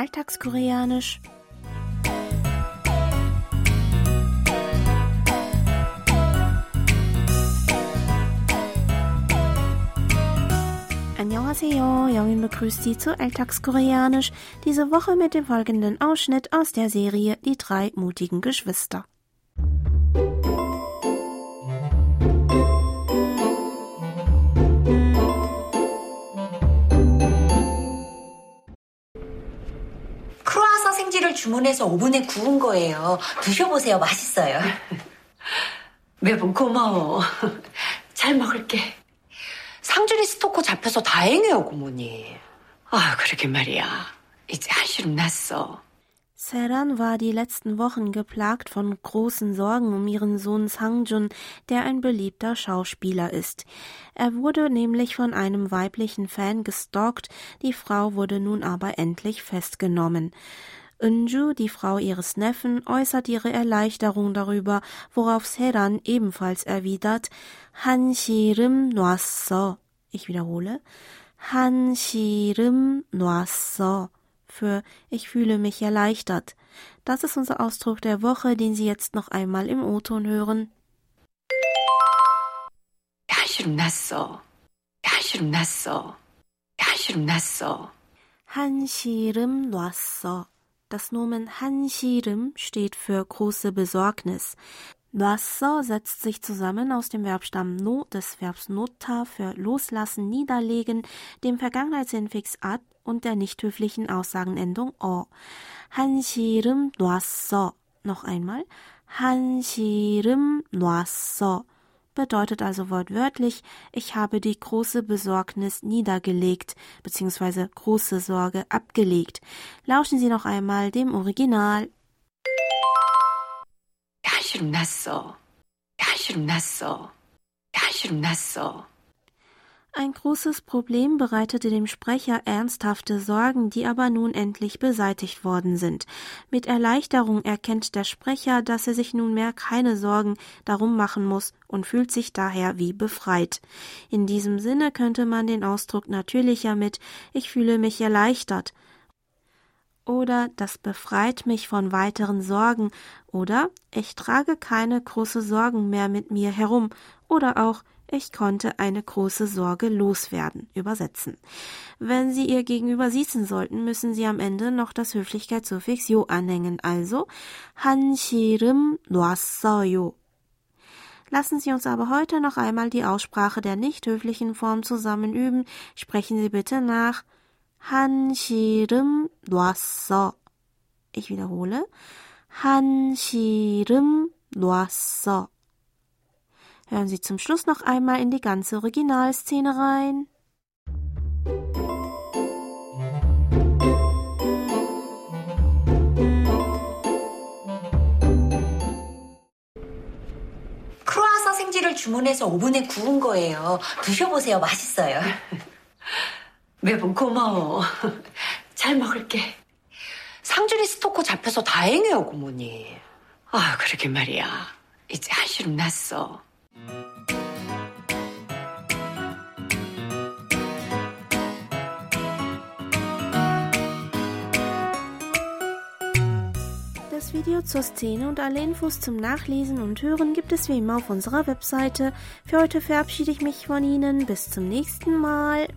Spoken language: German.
Alltagskoreanisch. Annyeonghaseyo, Jongin begrüßt Sie zu Alltagskoreanisch, diese Woche mit dem folgenden Ausschnitt aus der Serie Die drei mutigen Geschwister. 크루아상 생지를 주문해서 오븐에 구운 거예요. 드셔보세요. 맛있어요. 매번 고마워. 잘 먹을게. 상준이 스토커 잡혀서 다행이에요, 고모님. 아, 그러게 말이야. 이제 한시름 났어. Seran war die letzten Wochen geplagt von großen Sorgen um ihren Sohn Sangjun, der ein beliebter Schauspieler ist. Er wurde nämlich von einem weiblichen Fan gestalkt, die Frau wurde nun aber endlich festgenommen. Unju, die Frau ihres Neffen, äußert ihre Erleichterung darüber, worauf Seran ebenfalls erwidert, Han Shirim Noasso. Ich wiederhole, Han Shirim Noasso für Ich fühle mich erleichtert. Das ist unser Ausdruck der Woche, den Sie jetzt noch einmal im O-Ton hören. 한시름 났어. 한시름 났어. 한시름 났어. 한시름 놨어. Das Nomen 한시름 steht für große Besorgnis. Wasser setzt sich zusammen aus dem Verbstamm no des Verbs nota für loslassen, niederlegen, dem Vergangenheitsinfix ad und der nicht höflichen Aussagenendung o. 한시름 놨어. Noch einmal. 한시름 놨어 bedeutet also wortwörtlich, ich habe die große Besorgnis niedergelegt bzw. große Sorge abgelegt. Lauschen Sie noch einmal dem Original. 한시름 났어. 한시름 났어. 한시름 났어. Ein großes Problem bereitete dem Sprecher ernsthafte Sorgen, die aber nun endlich beseitigt worden sind. Mit Erleichterung erkennt der Sprecher, dass er sich nunmehr keine Sorgen darum machen muss und fühlt sich daher wie befreit. In diesem Sinne könnte man den Ausdruck natürlicher mit Ich fühle mich erleichtert oder das befreit mich von weiteren Sorgen oder ich trage keine große Sorgen mehr mit mir herum oder auch ich konnte eine große Sorge loswerden. Übersetzen. Wenn Sie Ihr Gegenüber siezen sollten, müssen Sie am Ende noch das Höflichkeitssuffix yo anhängen. Also 한시름 놨어요. Lassen Sie uns aber heute noch einmal die Aussprache der nicht höflichen Form zusammen üben. Sprechen Sie bitte nach 한시름 놨어. Ich wiederhole. 한시름 놨어. Hören Sie zum Schluss noch einmal in die ganze Originalszene rein. 크루아상 생지를 주문해서 오븐에 구운 거예요. 드셔보세요. 맛있어요. 매번 고마워. 잘 먹을게. 상준이 스토커 잡혀서 다행이에요, 고모님. 아, 그러게 말이야. 이제 한시름 났어. Das Video zur Szene und alle Infos zum Nachlesen und Hören gibt es wie immer auf unserer Webseite. Für heute verabschiede ich mich von Ihnen. Bis zum nächsten Mal.